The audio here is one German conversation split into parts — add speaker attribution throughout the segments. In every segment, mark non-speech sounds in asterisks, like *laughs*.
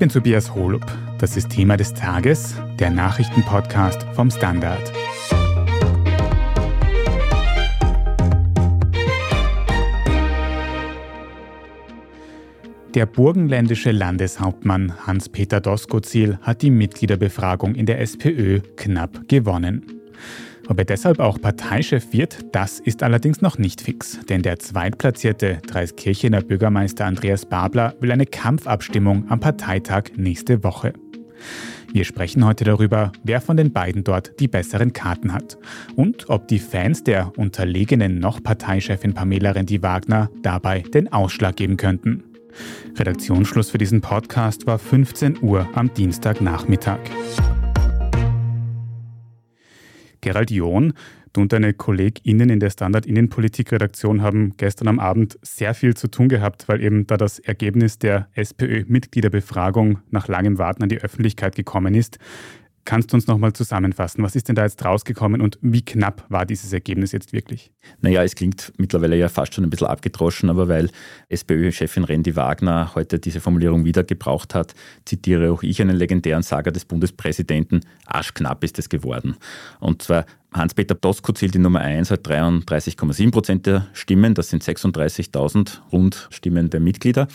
Speaker 1: bin Tobias Holub. Das ist Thema des Tages, der Nachrichtenpodcast vom Standard. Der burgenländische Landeshauptmann Hans-Peter Doskozil hat die Mitgliederbefragung in der SPÖ knapp gewonnen. Ob er deshalb auch Parteichef wird, das ist allerdings noch nicht fix. Denn der zweitplatzierte Dreiskirchener Bürgermeister Andreas Babler will eine Kampfabstimmung am Parteitag nächste Woche. Wir sprechen heute darüber, wer von den beiden dort die besseren Karten hat und ob die Fans der unterlegenen noch Parteichefin Pamela Rendi-Wagner dabei den Ausschlag geben könnten. Redaktionsschluss für diesen Podcast war 15 Uhr am Dienstagnachmittag. Gerald John, du und deine KollegInnen in der Standard-Innenpolitik-Redaktion haben gestern am Abend sehr viel zu tun gehabt, weil eben da das Ergebnis der SPÖ-Mitgliederbefragung nach langem Warten an die Öffentlichkeit gekommen ist. Kannst du uns nochmal zusammenfassen? Was ist denn da jetzt rausgekommen und wie knapp war dieses Ergebnis jetzt wirklich?
Speaker 2: Naja, es klingt mittlerweile ja fast schon ein bisschen abgedroschen, aber weil SPÖ-Chefin Randy Wagner heute diese Formulierung wieder gebraucht hat, zitiere auch ich einen legendären Sager des Bundespräsidenten, arschknapp ist es geworden. Und zwar Hans-Peter Tosco zählt die Nummer 1, hat 33,7 Prozent der Stimmen, das sind 36.000 rund Stimmen der Mitglieder.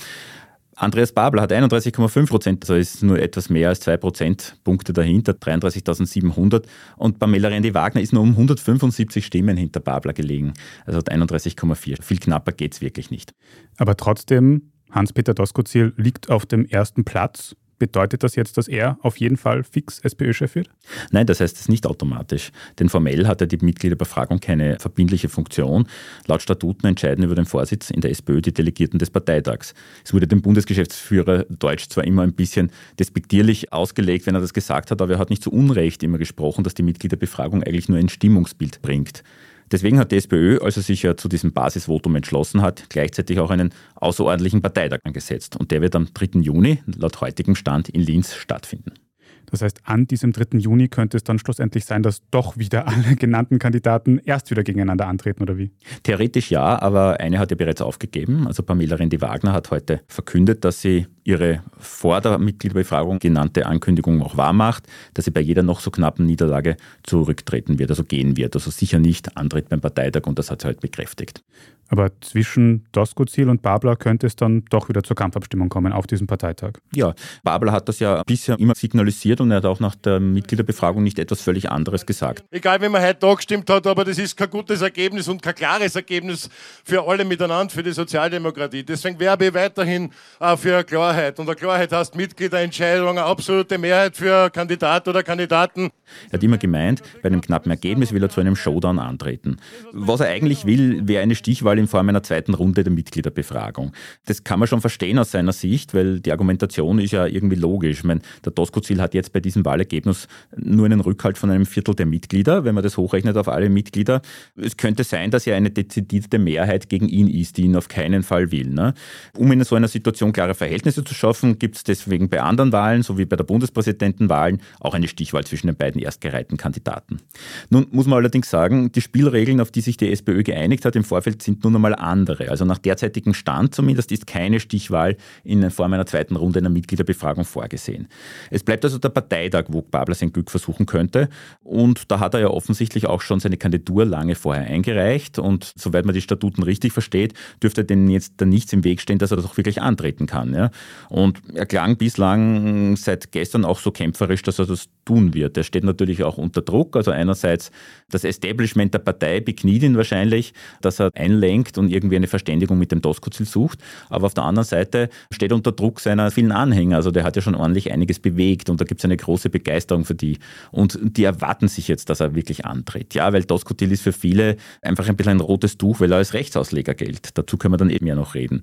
Speaker 2: Andreas Babler hat 31,5 Prozent, also ist nur etwas mehr als zwei Prozentpunkte dahinter, 33.700. Und Pamela Rendi-Wagner ist nur um 175 Stimmen hinter Babler gelegen, also hat 31,4. Viel knapper geht es wirklich nicht.
Speaker 1: Aber trotzdem, Hans-Peter Doskozil liegt auf dem ersten Platz Bedeutet das jetzt, dass er auf jeden Fall fix SPÖ-Chef wird?
Speaker 2: Nein, das heißt es nicht automatisch. Denn formell hat ja die Mitgliederbefragung keine verbindliche Funktion. Laut Statuten entscheiden über den Vorsitz in der SPÖ die Delegierten des Parteitags. Es wurde dem Bundesgeschäftsführer Deutsch zwar immer ein bisschen despektierlich ausgelegt, wenn er das gesagt hat, aber er hat nicht zu Unrecht immer gesprochen, dass die Mitgliederbefragung eigentlich nur ein Stimmungsbild bringt. Deswegen hat die SPÖ, als er sich ja zu diesem Basisvotum entschlossen hat, gleichzeitig auch einen außerordentlichen Parteitag angesetzt. Und der wird am 3. Juni laut heutigem Stand in Linz stattfinden.
Speaker 1: Das heißt, an diesem 3. Juni könnte es dann schlussendlich sein, dass doch wieder alle *laughs* genannten Kandidaten erst wieder gegeneinander antreten, oder wie?
Speaker 2: Theoretisch ja, aber eine hat ja bereits aufgegeben. Also Pamela Rendi-Wagner hat heute verkündet, dass sie ihre vor der Mitgliederbefragung genannte Ankündigung auch wahrmacht, dass sie bei jeder noch so knappen Niederlage zurücktreten wird, also gehen wird. Also sicher nicht antritt beim Parteitag und das hat sie halt bekräftigt.
Speaker 1: Aber zwischen Doskozil und Babler könnte es dann doch wieder zur Kampfabstimmung kommen auf diesem Parteitag.
Speaker 2: Ja, Babler hat das ja bisher immer signalisiert und er hat auch nach der Mitgliederbefragung nicht etwas völlig anderes gesagt.
Speaker 3: Egal, wie man heute da gestimmt hat, aber das ist kein gutes Ergebnis und kein klares Ergebnis für alle miteinander, für die Sozialdemokratie. Deswegen werbe ich weiterhin äh, für Klarheit. Und der Klarheit heißt Mitgliederentscheidung, eine absolute Mehrheit für Kandidat oder Kandidaten.
Speaker 2: Er hat immer gemeint, bei einem knappen Ergebnis will er zu einem Showdown antreten. Was er eigentlich will, wäre eine Stichwahl Wahl in Form einer zweiten Runde der Mitgliederbefragung. Das kann man schon verstehen aus seiner Sicht, weil die Argumentation ist ja irgendwie logisch. Ich meine, der Doskozil hat jetzt bei diesem Wahlergebnis nur einen Rückhalt von einem Viertel der Mitglieder, wenn man das hochrechnet auf alle Mitglieder. Es könnte sein, dass er eine dezidierte Mehrheit gegen ihn ist, die ihn auf keinen Fall will. Ne? Um in so einer Situation klare Verhältnisse zu schaffen, gibt es deswegen bei anderen Wahlen, so wie bei der Bundespräsidentenwahlen, auch eine Stichwahl zwischen den beiden erstgereihten Kandidaten. Nun muss man allerdings sagen, die Spielregeln, auf die sich die SPÖ geeinigt hat im Vorfeld, sind nun einmal andere. Also nach derzeitigem Stand zumindest ist keine Stichwahl in Form einer zweiten Runde einer Mitgliederbefragung vorgesehen. Es bleibt also der Parteitag, wo Babler sein Glück versuchen könnte. Und da hat er ja offensichtlich auch schon seine Kandidatur lange vorher eingereicht. Und soweit man die Statuten richtig versteht, dürfte denen jetzt da nichts im Weg stehen, dass er das auch wirklich antreten kann. Ja? Und er klang bislang seit gestern auch so kämpferisch, dass er das tun wird. Er steht natürlich auch unter Druck. Also einerseits das Establishment der Partei bekniet ihn wahrscheinlich, dass er einlenkt und irgendwie eine Verständigung mit dem Doskozil sucht. Aber auf der anderen Seite steht er unter Druck seiner vielen Anhänger. Also der hat ja schon ordentlich einiges bewegt und da gibt es eine große Begeisterung für die. Und die erwarten sich jetzt, dass er wirklich antritt. Ja, weil Doskozil ist für viele einfach ein bisschen ein rotes Tuch, weil er als Rechtsausleger gilt. Dazu können wir dann eben ja noch reden.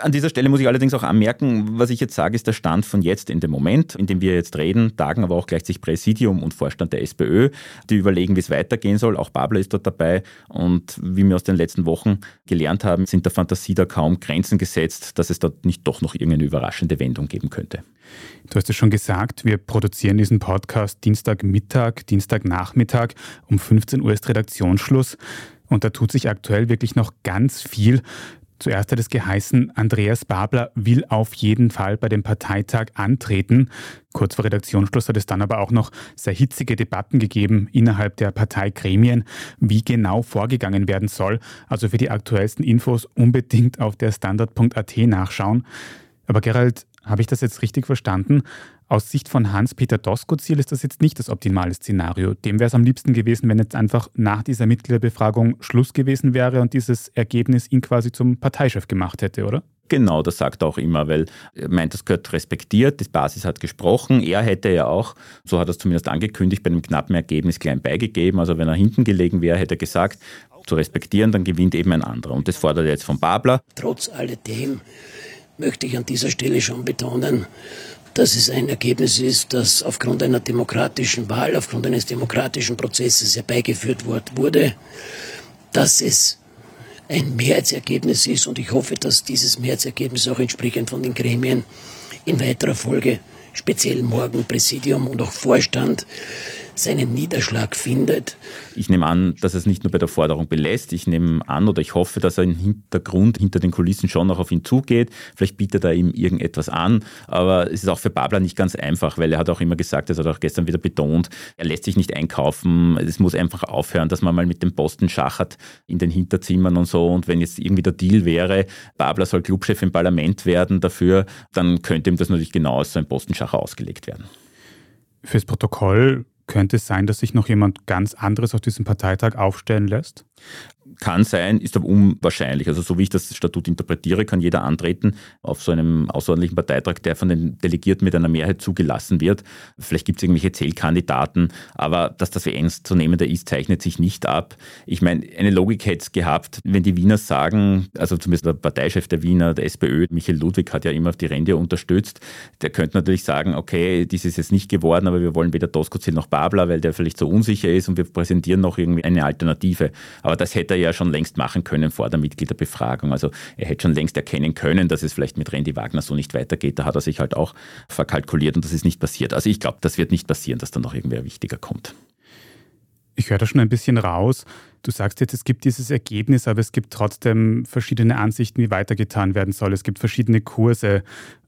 Speaker 2: An dieser Stelle muss ich allerdings auch anmerken, was ich jetzt sage, ist der Stand von jetzt in dem Moment, in dem wir jetzt reden, tagen aber auch gleichzeitig Präsidium und Vorstand der SPÖ, die überlegen, wie es weitergehen soll. Auch Babler ist dort dabei und wie wir aus den letzten Wochen gelernt haben, sind der Fantasie da kaum Grenzen gesetzt, dass es dort nicht doch noch irgendeine überraschende Wendung geben könnte.
Speaker 1: Du hast es schon gesagt, wir produzieren diesen Podcast Dienstagmittag, Dienstagnachmittag. Um 15 Uhr ist Redaktionsschluss. Und da tut sich aktuell wirklich noch ganz viel. Zuerst hat es geheißen, Andreas Babler will auf jeden Fall bei dem Parteitag antreten. Kurz vor Redaktionsschluss hat es dann aber auch noch sehr hitzige Debatten gegeben innerhalb der Parteigremien, wie genau vorgegangen werden soll. Also für die aktuellsten Infos unbedingt auf der Standard.at nachschauen. Aber Gerald, habe ich das jetzt richtig verstanden? Aus Sicht von Hans-Peter Doskozil ist das jetzt nicht das optimale Szenario. Dem wäre es am liebsten gewesen, wenn jetzt einfach nach dieser Mitgliederbefragung Schluss gewesen wäre und dieses Ergebnis ihn quasi zum Parteichef gemacht hätte, oder?
Speaker 2: Genau, das sagt er auch immer, weil er meint, das gehört respektiert, die Basis hat gesprochen. Er hätte ja auch, so hat er es zumindest angekündigt, bei einem knappen Ergebnis klein beigegeben. Also wenn er hinten gelegen wäre, hätte er gesagt, zu respektieren, dann gewinnt eben ein anderer. Und das fordert er jetzt von Babler.
Speaker 4: Trotz alledem möchte ich an dieser Stelle schon betonen, dass es ein Ergebnis ist, das aufgrund einer demokratischen Wahl, aufgrund eines demokratischen Prozesses herbeigeführt wurde, dass es ein Mehrheitsergebnis ist und ich hoffe, dass dieses Mehrheitsergebnis auch entsprechend von den Gremien in weiterer Folge, speziell morgen Präsidium und auch Vorstand, seinen Niederschlag findet.
Speaker 2: Ich nehme an, dass es nicht nur bei der Forderung belässt. Ich nehme an oder ich hoffe, dass er im Hintergrund, hinter den Kulissen schon noch auf ihn zugeht. Vielleicht bietet er ihm irgendetwas an. Aber es ist auch für Babler nicht ganz einfach, weil er hat auch immer gesagt, das hat er auch gestern wieder betont, er lässt sich nicht einkaufen. Es muss einfach aufhören, dass man mal mit dem Posten schachert in den Hinterzimmern und so. Und wenn jetzt irgendwie der Deal wäre, Babler soll Clubchef im Parlament werden dafür, dann könnte ihm das natürlich genau als so ein Postenschacher ausgelegt werden.
Speaker 1: Fürs Protokoll könnte es sein, dass sich noch jemand ganz anderes auf diesem Parteitag aufstellen lässt?
Speaker 2: Kann sein, ist aber unwahrscheinlich. Also so wie ich das Statut interpretiere, kann jeder antreten auf so einem außerordentlichen Parteitag, der von den Delegierten mit einer Mehrheit zugelassen wird. Vielleicht gibt es irgendwelche Zählkandidaten, aber dass das ernstzunehmender ist, zeichnet sich nicht ab. Ich meine, eine Logik hätte es gehabt, wenn die Wiener sagen, also zumindest der Parteichef der Wiener, der SPÖ, Michael Ludwig hat ja immer auf die Rente unterstützt, der könnte natürlich sagen, okay, dies ist jetzt nicht geworden, aber wir wollen weder Doskozil noch Babler, weil der vielleicht so unsicher ist und wir präsentieren noch irgendwie eine Alternative. Aber das hätte er ja schon längst machen können vor der Mitgliederbefragung. Also er hätte schon längst erkennen können, dass es vielleicht mit Randy Wagner so nicht weitergeht. Da hat er sich halt auch verkalkuliert und das ist nicht passiert. Also ich glaube, das wird nicht passieren, dass dann noch irgendwer wichtiger kommt.
Speaker 1: Ich höre da schon ein bisschen raus. Du sagst jetzt, es gibt dieses Ergebnis, aber es gibt trotzdem verschiedene Ansichten, wie weitergetan werden soll. Es gibt verschiedene Kurse.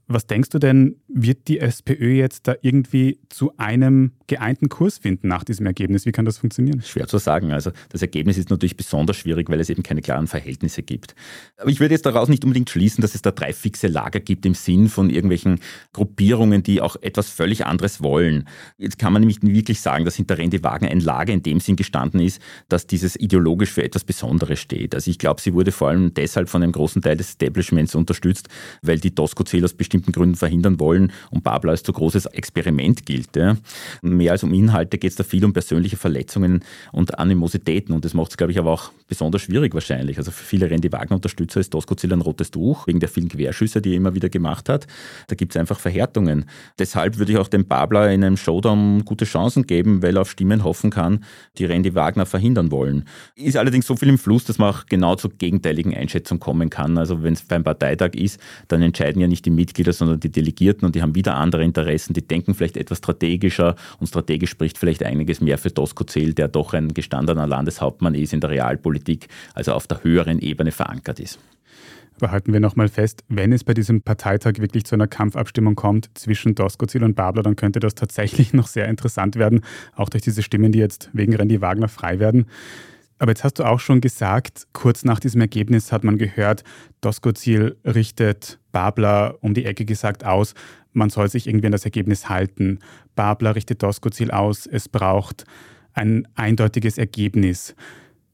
Speaker 1: Was denkst du denn, wird die SPÖ jetzt da irgendwie zu einem geeinten Kurs finden nach diesem Ergebnis? Wie kann das funktionieren?
Speaker 2: Schwer zu sagen. Also das Ergebnis ist natürlich besonders schwierig, weil es eben keine klaren Verhältnisse gibt. Aber ich würde jetzt daraus nicht unbedingt schließen, dass es da drei fixe Lager gibt im Sinn von irgendwelchen Gruppierungen, die auch etwas völlig anderes wollen. Jetzt kann man nämlich wirklich sagen, dass hinter Randy Wagner ein Lager in dem Sinn gestanden ist, dass dieses ideologisch für etwas Besonderes steht. Also ich glaube, sie wurde vor allem deshalb von einem großen Teil des Establishments unterstützt, weil die Tosco-Zähler aus bestimmten Gründen verhindern wollen und Babler als zu großes Experiment gilt. Ja. Mehr als um Inhalte geht es da viel um persönliche Verletzungen und Animositäten und das macht es, glaube ich, aber auch besonders schwierig wahrscheinlich. Also für viele Randy Wagner-Unterstützer ist Doskozil ein rotes Tuch, wegen der vielen Querschüsse, die er immer wieder gemacht hat. Da gibt es einfach Verhärtungen. Deshalb würde ich auch dem Babler in einem Showdown gute Chancen geben, weil er auf Stimmen hoffen kann, die Randy Wagner verhindern wollen. Ist allerdings so viel im Fluss, dass man auch genau zur gegenteiligen Einschätzung kommen kann. Also wenn es beim Parteitag ist, dann entscheiden ja nicht die Mitglieder, sondern die Delegierten und die haben wieder andere Interessen, die denken vielleicht etwas strategischer und strategisch spricht vielleicht einiges mehr für Doskozil, der doch ein gestandener Landeshauptmann ist in der Realpolitik, also auf der höheren Ebene verankert ist.
Speaker 1: Aber halten wir nochmal fest, wenn es bei diesem Parteitag wirklich zu einer Kampfabstimmung kommt zwischen Doskozil und Babler, dann könnte das tatsächlich *laughs* noch sehr interessant werden, auch durch diese Stimmen, die jetzt wegen Randy Wagner frei werden. Aber jetzt hast du auch schon gesagt, kurz nach diesem Ergebnis hat man gehört, Doskozil richtet Babler um die Ecke gesagt aus, man soll sich irgendwie an das Ergebnis halten. Babler richtet Doskozil aus, es braucht ein eindeutiges Ergebnis.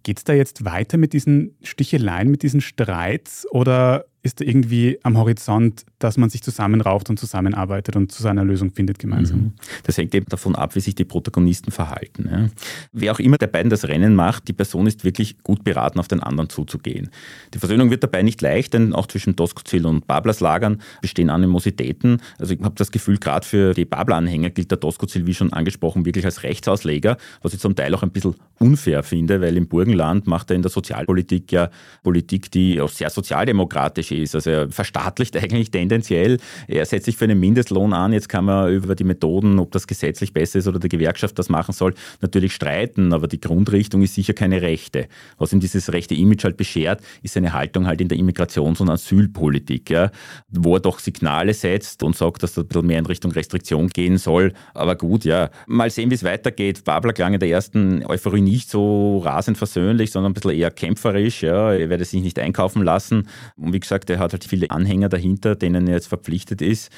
Speaker 1: Geht es da jetzt weiter mit diesen Sticheleien, mit diesen Streits oder ist da irgendwie am Horizont, dass man sich zusammenrauft und zusammenarbeitet und zu seiner Lösung findet gemeinsam. Mhm.
Speaker 2: Das hängt eben davon ab, wie sich die Protagonisten verhalten. Ja. Wer auch immer der beiden das Rennen macht, die Person ist wirklich gut beraten, auf den anderen zuzugehen. Die Versöhnung wird dabei nicht leicht, denn auch zwischen Doskozil und Bablas Lagern bestehen Animositäten. Also ich habe das Gefühl, gerade für die Babler-Anhänger gilt der Doskozil, wie schon angesprochen, wirklich als Rechtsausleger, was ich zum Teil auch ein bisschen unfair finde, weil im Burgenland macht er in der Sozialpolitik ja Politik, die auch sehr sozialdemokratisch falsch ist. Also er verstaatlicht *laughs* eigentlich tendenziell. Er setzt sich für einen Mindestlohn an. Jetzt kann man über die Methoden, ob das gesetzlich besser ist oder die Gewerkschaft das machen soll, natürlich streiten. Aber die Grundrichtung ist sicher keine rechte. Was ihm dieses rechte Image halt beschert, ist seine Haltung halt in der Immigrations- und Asylpolitik, ja, wo er doch Signale setzt und sagt, dass das ein bisschen mehr in Richtung Restriktion gehen soll. Aber gut, ja, mal sehen, wie es weitergeht. Babler klang in der ersten Euphorie nicht so rasend versöhnlich, sondern ein bisschen eher kämpferisch. Ja. Er werde sich nicht einkaufen lassen. Und wie gesagt, er hat halt viele Anhänger dahinter, denen er jetzt verpflichtet ist.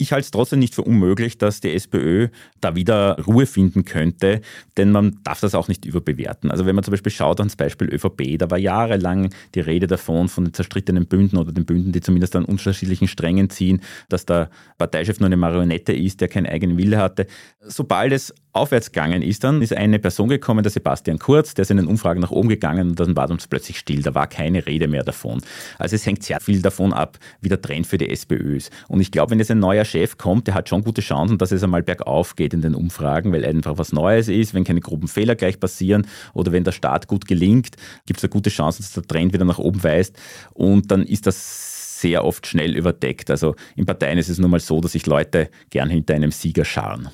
Speaker 2: Ich halte es trotzdem nicht für unmöglich, dass die SPÖ da wieder Ruhe finden könnte, denn man darf das auch nicht überbewerten. Also wenn man zum Beispiel schaut ans Beispiel ÖVP, da war jahrelang die Rede davon von den zerstrittenen Bünden oder den Bünden, die zumindest an unterschiedlichen Strängen ziehen, dass der Parteichef nur eine Marionette ist, der keinen eigenen Wille hatte. Sobald es aufwärts gegangen ist, dann ist eine Person gekommen, der Sebastian Kurz, der ist in den Umfragen nach oben gegangen und dann war uns plötzlich still. Da war keine Rede mehr davon. Also es hängt sehr viel davon ab, wie der Trend für die SPÖ ist. Und ich glaube, wenn jetzt ein neuer Chef kommt, der hat schon gute Chancen, dass es einmal bergauf geht in den Umfragen, weil einfach was Neues ist, wenn keine groben Fehler gleich passieren oder wenn der Start gut gelingt, gibt es eine gute Chance, dass der Trend wieder nach oben weist. Und dann ist das sehr oft schnell überdeckt. Also in Parteien ist es nun mal so, dass sich Leute gern hinter einem Sieger scharen.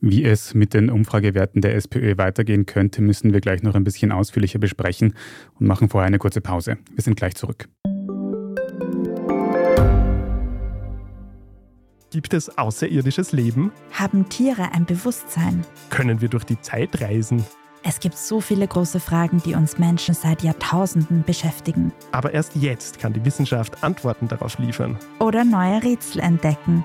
Speaker 1: Wie es mit den Umfragewerten der SPÖ weitergehen könnte, müssen wir gleich noch ein bisschen ausführlicher besprechen und machen vorher eine kurze Pause. Wir sind gleich zurück.
Speaker 5: Gibt es außerirdisches Leben?
Speaker 6: Haben Tiere ein Bewusstsein?
Speaker 5: Können wir durch die Zeit reisen?
Speaker 6: Es gibt so viele große Fragen, die uns Menschen seit Jahrtausenden beschäftigen.
Speaker 5: Aber erst jetzt kann die Wissenschaft Antworten darauf liefern.
Speaker 6: Oder neue Rätsel entdecken.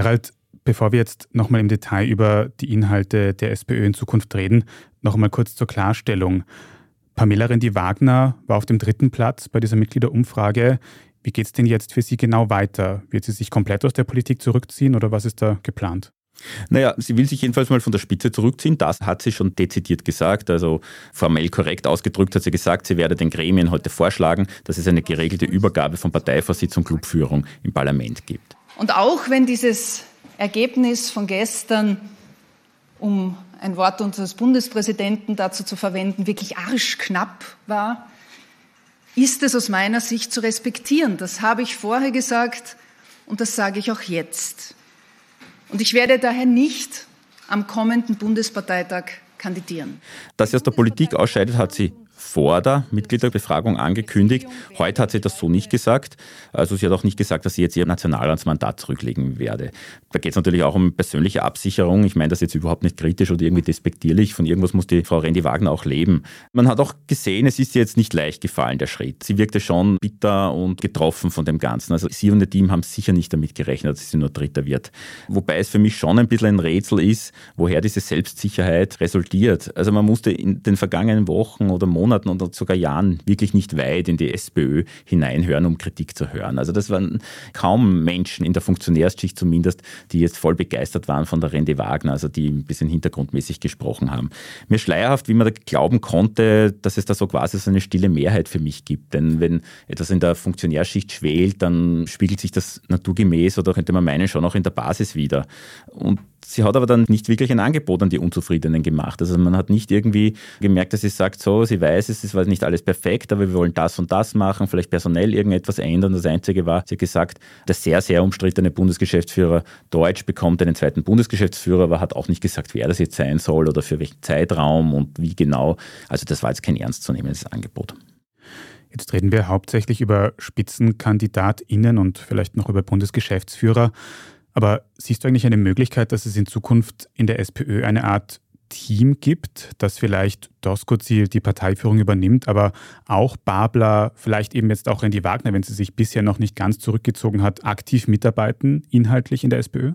Speaker 1: Gerald, bevor wir jetzt nochmal im Detail über die Inhalte der SPÖ in Zukunft reden, nochmal kurz zur Klarstellung. Pamela Rendi-Wagner war auf dem dritten Platz bei dieser Mitgliederumfrage. Wie geht es denn jetzt für Sie genau weiter? Wird sie sich komplett aus der Politik zurückziehen oder was ist da geplant?
Speaker 2: Naja, sie will sich jedenfalls mal von der Spitze zurückziehen. Das hat sie schon dezidiert gesagt. Also formell korrekt ausgedrückt hat sie gesagt, sie werde den Gremien heute vorschlagen, dass es eine geregelte Übergabe von Parteivorsitz und Clubführung im Parlament gibt.
Speaker 7: Und auch wenn dieses Ergebnis von gestern, um ein Wort unseres Bundespräsidenten dazu zu verwenden, wirklich arschknapp war, ist es aus meiner Sicht zu respektieren. Das habe ich vorher gesagt und das sage ich auch jetzt. Und ich werde daher nicht am kommenden Bundesparteitag kandidieren.
Speaker 2: Dass sie aus der Politik ausscheidet, hat sie vor der Mitgliederbefragung angekündigt. Heute hat sie das so nicht gesagt. Also sie hat auch nicht gesagt, dass sie jetzt ihr Nationalratsmandat zurücklegen werde. Da geht es natürlich auch um persönliche Absicherung. Ich meine das jetzt überhaupt nicht kritisch oder irgendwie despektierlich. Von irgendwas muss die Frau Rendi Wagner auch leben. Man hat auch gesehen, es ist ihr jetzt nicht leicht gefallen, der Schritt. Sie wirkte schon bitter und getroffen von dem Ganzen. Also sie und ihr Team haben sicher nicht damit gerechnet, dass sie nur Dritter wird. Wobei es für mich schon ein bisschen ein Rätsel ist, woher diese Selbstsicherheit resultiert. Also man musste in den vergangenen Wochen oder Monaten Monaten oder sogar Jahren wirklich nicht weit in die SPÖ hineinhören, um Kritik zu hören. Also das waren kaum Menschen in der Funktionärsschicht zumindest, die jetzt voll begeistert waren von der Rende Wagner, also die ein bisschen hintergrundmäßig gesprochen haben. Mir schleierhaft, wie man da glauben konnte, dass es da so quasi so eine stille Mehrheit für mich gibt. Denn wenn etwas in der Funktionärschicht schwelt, dann spiegelt sich das naturgemäß oder könnte man meinen schon auch in der Basis wieder. Und Sie hat aber dann nicht wirklich ein Angebot an die Unzufriedenen gemacht. Also man hat nicht irgendwie gemerkt, dass sie sagt, so, sie weiß, es ist nicht alles perfekt, aber wir wollen das und das machen, vielleicht personell irgendetwas ändern. Das Einzige war, sie hat gesagt, der sehr, sehr umstrittene Bundesgeschäftsführer Deutsch bekommt einen zweiten Bundesgeschäftsführer, aber hat auch nicht gesagt, wer das jetzt sein soll oder für welchen Zeitraum und wie genau. Also das war jetzt kein ernstzunehmendes Angebot.
Speaker 1: Jetzt reden wir hauptsächlich über SpitzenkandidatInnen und vielleicht noch über Bundesgeschäftsführer. Aber siehst du eigentlich eine Möglichkeit, dass es in Zukunft in der SPÖ eine Art Team gibt, das vielleicht Doskozil die Parteiführung übernimmt, aber auch Babler, vielleicht eben jetzt auch Randy Wagner, wenn sie sich bisher noch nicht ganz zurückgezogen hat, aktiv mitarbeiten, inhaltlich in der SPÖ?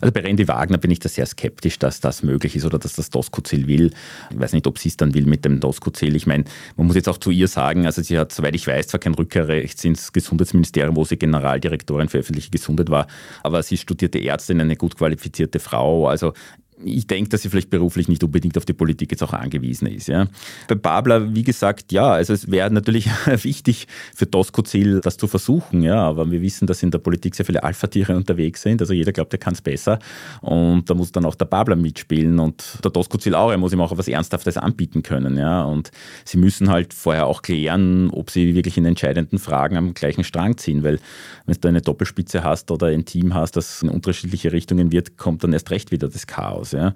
Speaker 2: Also bei Randy Wagner bin ich da sehr skeptisch, dass das möglich ist oder dass das Doskozil will. Ich weiß nicht, ob sie es dann will mit dem Doskozil. Ich meine, man muss jetzt auch zu ihr sagen, also sie hat, soweit ich weiß, zwar kein Rückkehrrecht ins Gesundheitsministerium, wo sie Generaldirektorin für öffentliche Gesundheit war, aber sie studierte Ärztin, eine gut qualifizierte Frau. Also ich denke, dass sie vielleicht beruflich nicht unbedingt auf die Politik jetzt auch angewiesen ist. Ja. Bei Babler, wie gesagt, ja, also es wäre natürlich *laughs* wichtig für Doskozil, das zu versuchen, ja, aber wir wissen, dass in der Politik sehr viele Alpha-Tiere unterwegs sind, also jeder glaubt, er kann es besser und da muss dann auch der Babler mitspielen und der Doskozil auch, er muss ihm auch etwas Ernsthaftes anbieten können, ja, und sie müssen halt vorher auch klären, ob sie wirklich in entscheidenden Fragen am gleichen Strang ziehen, weil wenn du eine Doppelspitze hast oder ein Team hast, das in unterschiedliche Richtungen wird, kommt dann erst recht wieder das Chaos aus. Ja.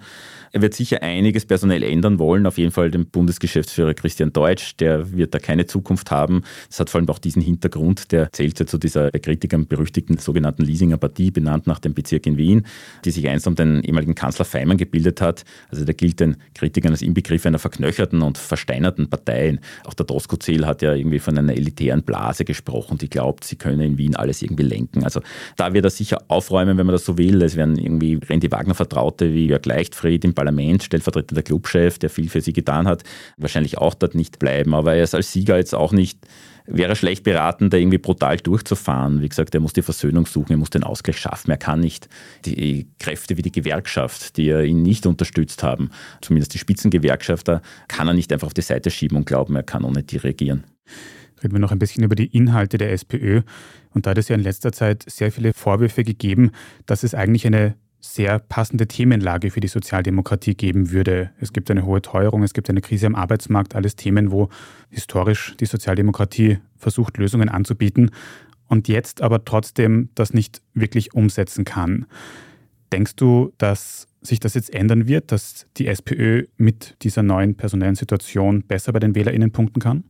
Speaker 2: Er wird sicher einiges personell ändern wollen, auf jeden Fall den Bundesgeschäftsführer Christian Deutsch, der wird da keine Zukunft haben. Das hat vor allem auch diesen Hintergrund, der zählt ja zu dieser Kritikern berüchtigten sogenannten Leasinger Partie, benannt nach dem Bezirk in Wien, die sich einst um den ehemaligen Kanzler Feimann gebildet hat. Also der gilt den Kritikern als Inbegriff einer verknöcherten und versteinerten Partei. Auch der Doskozil hat ja irgendwie von einer elitären Blase gesprochen, die glaubt, sie könne in Wien alles irgendwie lenken. Also da wird er sicher aufräumen, wenn man das so will. Es werden irgendwie Randy Wagner Vertraute wie Jörg Leichtfried im Parlament, stellvertretender Clubchef, der viel für sie getan hat, wahrscheinlich auch dort nicht bleiben. Aber er ist als Sieger jetzt auch nicht wäre schlecht beraten, da irgendwie brutal durchzufahren. Wie gesagt, er muss die Versöhnung suchen, er muss den Ausgleich schaffen. Er kann nicht die Kräfte wie die Gewerkschaft, die ihn nicht unterstützt haben, zumindest die Spitzengewerkschafter, kann er nicht einfach auf die Seite schieben und glauben, er kann ohne die regieren.
Speaker 1: Reden wir noch ein bisschen über die Inhalte der SPÖ. Und da hat es ja in letzter Zeit sehr viele Vorwürfe gegeben, dass es eigentlich eine sehr passende Themenlage für die Sozialdemokratie geben würde. Es gibt eine hohe Teuerung, es gibt eine Krise am Arbeitsmarkt, alles Themen, wo historisch die Sozialdemokratie versucht, Lösungen anzubieten und jetzt aber trotzdem das nicht wirklich umsetzen kann. Denkst du, dass sich das jetzt ändern wird, dass die SPÖ mit dieser neuen personellen Situation besser bei den WählerInnen punkten kann?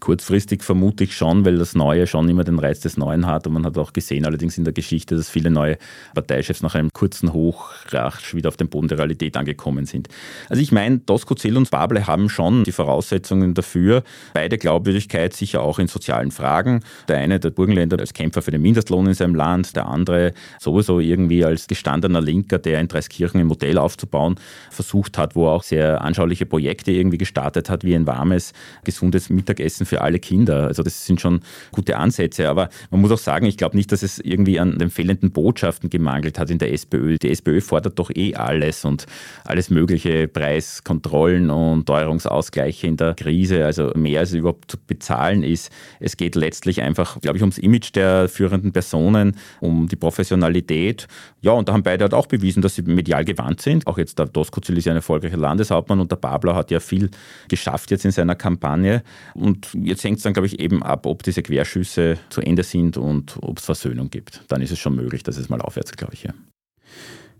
Speaker 2: Kurzfristig vermute ich schon, weil das Neue schon immer den Reiz des Neuen hat. Und man hat auch gesehen, allerdings in der Geschichte, dass viele neue Parteichefs nach einem kurzen Hoch rasch wieder auf den Boden der Realität angekommen sind. Also ich meine, Doskozil und Bable haben schon die Voraussetzungen dafür. Beide Glaubwürdigkeit sicher auch in sozialen Fragen. Der eine, der Burgenländer, als Kämpfer für den Mindestlohn in seinem Land. Der andere sowieso irgendwie als gestandener Linker, der in Dreiskirchen ein Modell aufzubauen versucht hat, wo er auch sehr anschauliche Projekte irgendwie gestartet hat, wie ein warmes, gesundes Mittagessen Essen für alle Kinder. Also das sind schon gute Ansätze. Aber man muss auch sagen, ich glaube nicht, dass es irgendwie an den fehlenden Botschaften gemangelt hat in der SPÖ. Die SPÖ fordert doch eh alles und alles mögliche Preiskontrollen und Teuerungsausgleiche in der Krise, also mehr als überhaupt zu bezahlen ist. Es geht letztlich einfach, glaube ich, ums Image der führenden Personen, um die Professionalität. Ja, und da haben beide halt auch bewiesen, dass sie medial gewandt sind. Auch jetzt der Doskozil ist ja ein erfolgreicher Landeshauptmann und der Babler hat ja viel geschafft jetzt in seiner Kampagne. Und und jetzt hängt es dann, glaube ich, eben ab, ob diese Querschüsse zu Ende sind und ob es Versöhnung gibt. Dann ist es schon möglich, dass es mal aufwärts, glaube ich. Ja.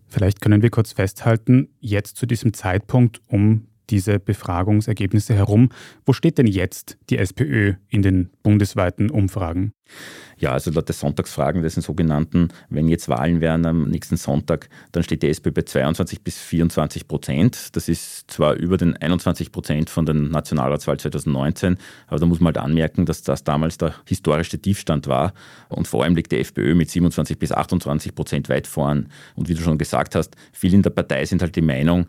Speaker 1: Vielleicht können wir kurz festhalten, jetzt zu diesem Zeitpunkt um diese Befragungsergebnisse herum, wo steht denn jetzt die SPÖ in den bundesweiten Umfragen?
Speaker 2: Ja, also laut der Sonntagsfragen, das sind sogenannten, wenn jetzt Wahlen wären am nächsten Sonntag, dann steht die SPÖ bei 22 bis 24 Prozent. Das ist zwar über den 21 Prozent von der Nationalratswahl 2019, aber da muss man halt anmerken, dass das damals der historische Tiefstand war. Und vor allem liegt die FPÖ mit 27 bis 28 Prozent weit vorn. Und wie du schon gesagt hast, viele in der Partei sind halt die Meinung,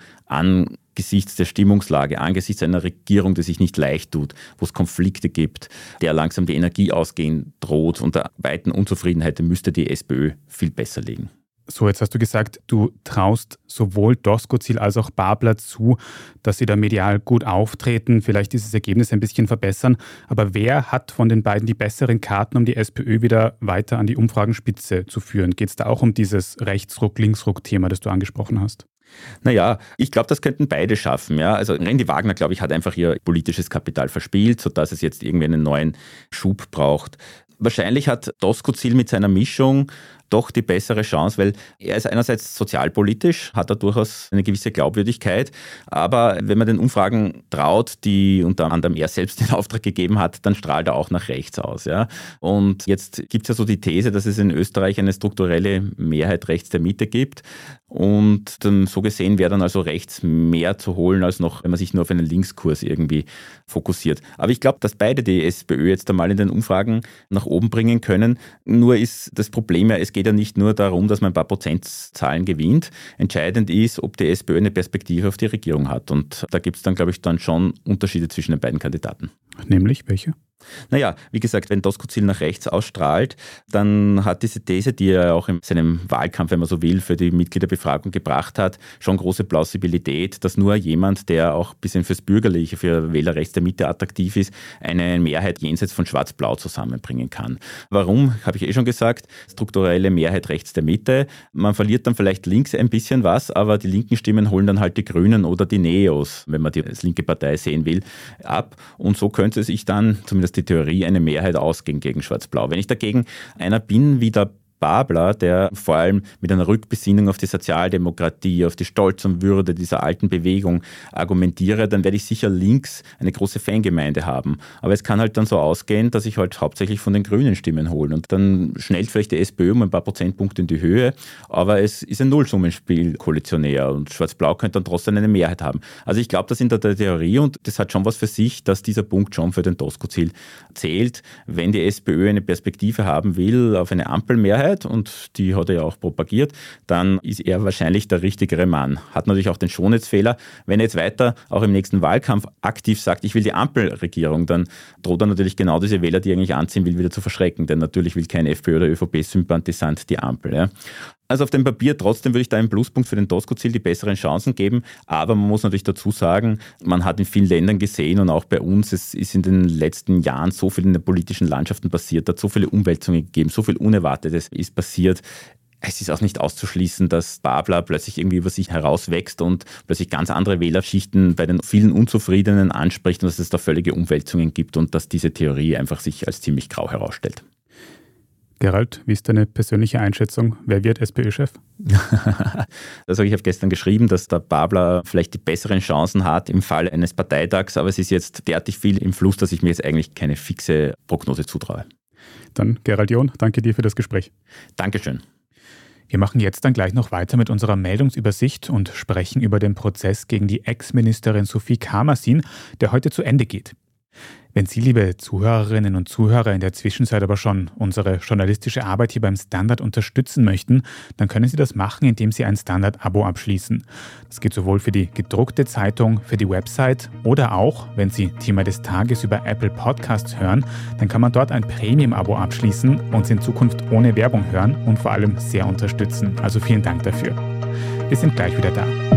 Speaker 2: angesichts der Stimmungslage, angesichts einer Regierung, die sich nicht leicht tut, wo es Konflikte gibt, der langsam die Energie ausgehen droht und der weiten Unzufriedenheit müsste die SPÖ viel besser liegen.
Speaker 1: So, jetzt hast du gesagt, du traust sowohl Doskozil als auch Babler zu, dass sie da medial gut auftreten, vielleicht dieses Ergebnis ein bisschen verbessern. Aber wer hat von den beiden die besseren Karten, um die SPÖ wieder weiter an die Umfragenspitze zu führen? Geht es da auch um dieses Rechtsruck-Linksruck-Thema, das du angesprochen hast?
Speaker 2: Naja, ich glaube, das könnten beide schaffen. Ja? Also Randy Wagner, glaube ich, hat einfach ihr politisches Kapital verspielt, sodass es jetzt irgendwie einen neuen Schub braucht. Wahrscheinlich hat Doskozil mit seiner Mischung doch die bessere Chance, weil er ist einerseits sozialpolitisch, hat er durchaus eine gewisse Glaubwürdigkeit, aber wenn man den Umfragen traut, die unter anderem er selbst *laughs* in Auftrag gegeben hat, dann strahlt er auch nach rechts aus. Ja? Und jetzt gibt es ja so die These, dass es in Österreich eine strukturelle Mehrheit rechts der Mitte gibt. Und dann so gesehen wäre dann also rechts mehr zu holen, als noch, wenn man sich nur auf einen Linkskurs irgendwie fokussiert. Aber ich glaube, dass beide die SPÖ jetzt einmal in den Umfragen nach oben bringen können. Nur ist das Problem ja, es geht ja nicht nur darum, dass man ein paar Prozentzahlen gewinnt. Entscheidend ist, ob die SPÖ eine Perspektive auf die Regierung hat. Und da gibt es dann, glaube ich, dann schon Unterschiede zwischen den beiden Kandidaten.
Speaker 1: Nämlich welche?
Speaker 2: Naja, wie gesagt, wenn Doskozil nach rechts ausstrahlt, dann hat diese These, die er auch in seinem Wahlkampf, wenn man so will, für die Mitgliederbefragung gebracht hat, schon große Plausibilität, dass nur jemand, der auch ein bisschen fürs Bürgerliche, für Wähler rechts der Mitte attraktiv ist, eine Mehrheit jenseits von Schwarz-Blau zusammenbringen kann. Warum, habe ich eh schon gesagt, strukturelle Mehrheit rechts der Mitte. Man verliert dann vielleicht links ein bisschen was, aber die linken Stimmen holen dann halt die Grünen oder die Neos, wenn man die als linke Partei sehen will, ab. Und so könnte es sich dann zumindest die Theorie eine Mehrheit ausging gegen Schwarz-Blau. Wenn ich dagegen einer bin wie der Babler, der vor allem mit einer Rückbesinnung auf die Sozialdemokratie, auf die Stolz und Würde dieser alten Bewegung argumentiere, dann werde ich sicher links eine große Fangemeinde haben. Aber es kann halt dann so ausgehen, dass ich halt hauptsächlich von den Grünen Stimmen hole. Und dann schnellt vielleicht die SPÖ um ein paar Prozentpunkte in die Höhe, aber es ist ein Nullsummenspiel koalitionär und Schwarz-Blau könnte dann trotzdem eine Mehrheit haben. Also ich glaube, das in der Theorie und das hat schon was für sich, dass dieser Punkt schon für den Tosco-Ziel zählt. Wenn die SPÖ eine Perspektive haben will auf eine Ampelmehrheit, Mehrheit und die hat er ja auch propagiert, dann ist er wahrscheinlich der richtigere Mann. Hat natürlich auch den Schonheitsfehler. Wenn er jetzt weiter auch im nächsten Wahlkampf aktiv sagt, ich will die Ampelregierung, dann droht er natürlich genau diese Wähler, die er eigentlich anziehen will, wieder zu verschrecken. Denn natürlich will kein FPÖ oder ÖVP-Sympathisant die Ampel. Ja. Also auf dem Papier trotzdem würde ich da einen Pluspunkt für den Tosco-Ziel die besseren Chancen geben. Aber man muss natürlich dazu sagen, man hat in vielen Ländern gesehen und auch bei uns, es ist in den letzten Jahren so viel in den politischen Landschaften passiert, hat so viele Umwälzungen gegeben, so viel Unerwartetes ist passiert. Es ist auch nicht auszuschließen, dass Babler plötzlich irgendwie über sich herauswächst und plötzlich ganz andere Wählerschichten bei den vielen Unzufriedenen anspricht und dass es da völlige Umwälzungen gibt und dass diese Theorie einfach sich als ziemlich grau herausstellt.
Speaker 1: Gerald, wie ist deine persönliche Einschätzung? Wer wird SPÖ-Chef? *laughs*
Speaker 2: also ich habe gestern geschrieben, dass der Babler vielleicht die besseren Chancen hat im Fall eines Parteitags, aber es ist jetzt derartig viel im Fluss, dass ich mir jetzt eigentlich keine fixe Prognose zutraue.
Speaker 1: Dann Gerald John, danke dir für das Gespräch.
Speaker 2: Dankeschön.
Speaker 1: Wir machen jetzt dann gleich noch weiter mit unserer Meldungsübersicht und sprechen über den Prozess gegen die Ex-Ministerin Sophie Kamersin, der heute zu Ende geht. Wenn Sie, liebe Zuhörerinnen und Zuhörer, in der Zwischenzeit aber schon unsere journalistische Arbeit hier beim Standard unterstützen möchten, dann können Sie das machen, indem Sie ein Standard-Abo abschließen. Das geht sowohl für die gedruckte Zeitung, für die Website oder auch, wenn Sie Thema des Tages über Apple Podcasts hören, dann kann man dort ein Premium-Abo abschließen und Sie in Zukunft ohne Werbung hören und vor allem sehr unterstützen. Also vielen Dank dafür. Wir sind gleich wieder da.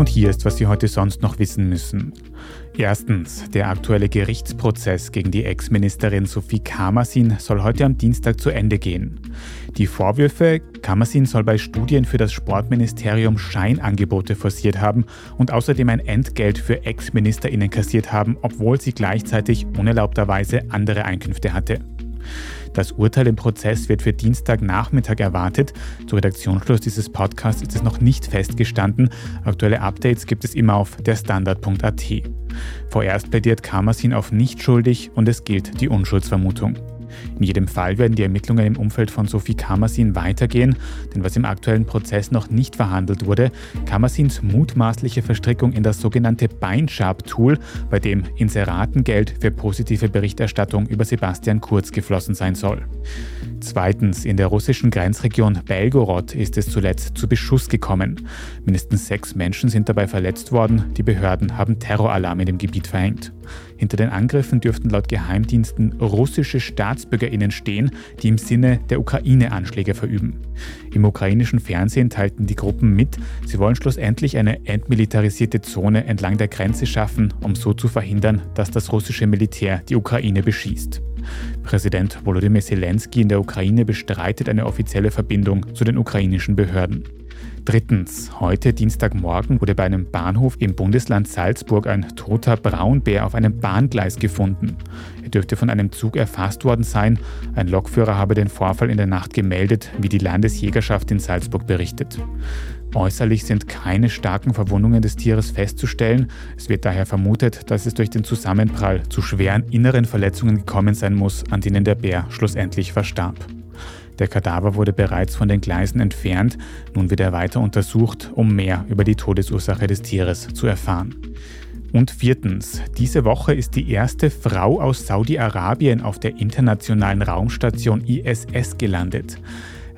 Speaker 1: Und hier ist, was Sie heute sonst noch wissen müssen. Erstens, der aktuelle Gerichtsprozess gegen die Ex-Ministerin Sophie Kamersin soll heute am Dienstag zu Ende gehen. Die Vorwürfe, Kamersin soll bei Studien für das Sportministerium Scheinangebote forciert haben und außerdem ein Entgelt für Ex-MinisterInnen kassiert haben, obwohl sie gleichzeitig unerlaubterweise andere Einkünfte hatte. Das Urteil im Prozess wird für Dienstagnachmittag erwartet. Zu Redaktionsschluss dieses Podcasts ist es noch nicht festgestanden. Aktuelle Updates gibt es immer auf derstandard.at. Vorerst plädiert Kamersin auf nicht schuldig und es gilt die Unschuldsvermutung. In jedem Fall werden die Ermittlungen im Umfeld von Sophie Kamersin weitergehen, denn was im aktuellen Prozess noch nicht verhandelt wurde, Kamersins mutmaßliche Verstrickung in das sogenannte Beinsharp-Tool, bei dem Inseratengeld für positive Berichterstattung über Sebastian Kurz geflossen sein soll. Zweitens, in der russischen Grenzregion Belgorod ist es zuletzt zu Beschuss gekommen. Mindestens sechs Menschen sind dabei verletzt worden. Die Behörden haben Terroralarm in dem Gebiet verhängt. Hinter den Angriffen dürften laut Geheimdiensten russische StaatsbürgerInnen stehen, die im Sinne der Ukraine Anschläge verüben. Im ukrainischen Fernsehen teilten die Gruppen mit, sie wollen schlussendlich eine entmilitarisierte Zone entlang der Grenze schaffen, um so zu verhindern, dass das russische Militär die Ukraine beschießt. Präsident Volodymyr Zelensky in der Ukraine bestreitet eine offizielle Verbindung zu den ukrainischen Behörden. Drittens, heute Dienstagmorgen wurde bei einem Bahnhof im Bundesland Salzburg ein toter Braunbär auf einem Bahngleis gefunden. Er dürfte von einem Zug erfasst worden sein. Ein Lokführer habe den Vorfall in der Nacht gemeldet, wie die Landesjägerschaft in Salzburg berichtet. Äußerlich sind keine starken Verwundungen des Tieres festzustellen. Es wird daher vermutet, dass es durch den Zusammenprall zu schweren inneren Verletzungen gekommen sein muss, an denen der Bär schlussendlich verstarb. Der Kadaver wurde bereits von den Gleisen entfernt. Nun wird er weiter untersucht, um mehr über die Todesursache des Tieres zu erfahren. Und viertens, diese Woche ist die erste Frau aus Saudi-Arabien auf der internationalen Raumstation ISS gelandet.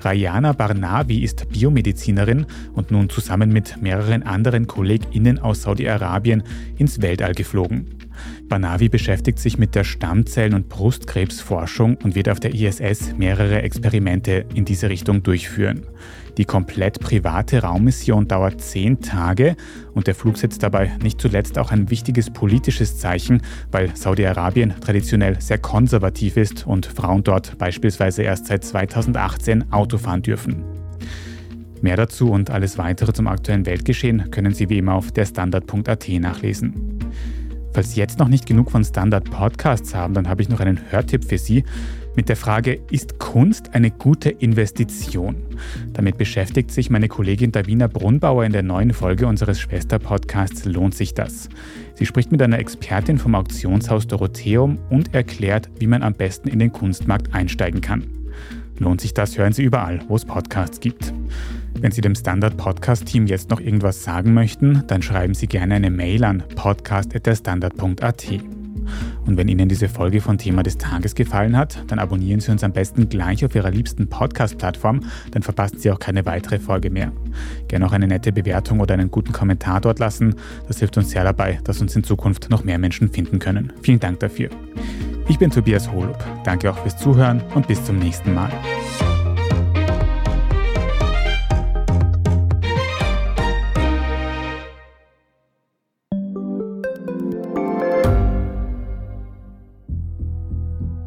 Speaker 1: Rayana Barnavi ist Biomedizinerin und nun zusammen mit mehreren anderen KollegInnen aus Saudi-Arabien ins Weltall geflogen. Barnavi beschäftigt sich mit der Stammzellen- und Brustkrebsforschung und wird auf der ISS mehrere Experimente in diese Richtung durchführen. Die komplett private Raummission dauert zehn Tage und der Flug setzt dabei nicht zuletzt auch ein wichtiges politisches Zeichen, weil Saudi-Arabien traditionell sehr konservativ ist und Frauen dort beispielsweise erst seit 2018 Auto fahren dürfen. Mehr dazu und alles weitere zum aktuellen Weltgeschehen können Sie wie immer auf derstandard.at nachlesen. Falls Sie jetzt noch nicht genug von Standard Podcasts haben, dann habe ich noch einen Hörtipp für Sie mit der Frage, ist Kunst eine gute Investition? Damit beschäftigt sich meine Kollegin Davina Brunbauer in der neuen Folge unseres Schwesterpodcasts Lohnt sich das? Sie spricht mit einer Expertin vom Auktionshaus Dorotheum und erklärt, wie man am besten in den Kunstmarkt einsteigen kann. Lohnt sich das, hören Sie überall, wo es Podcasts gibt. Wenn Sie dem Standard Podcast Team jetzt noch irgendwas sagen möchten, dann schreiben Sie gerne eine Mail an podcast.derstandard.at. Und wenn Ihnen diese Folge von Thema des Tages gefallen hat, dann abonnieren Sie uns am besten gleich auf Ihrer liebsten Podcast-Plattform, dann verpassen Sie auch keine weitere Folge mehr. Gerne auch eine nette Bewertung oder einen guten Kommentar dort lassen. Das hilft uns sehr dabei, dass uns in Zukunft noch mehr Menschen finden können. Vielen Dank dafür. Ich bin Tobias Holub. Danke auch fürs Zuhören und bis zum nächsten Mal.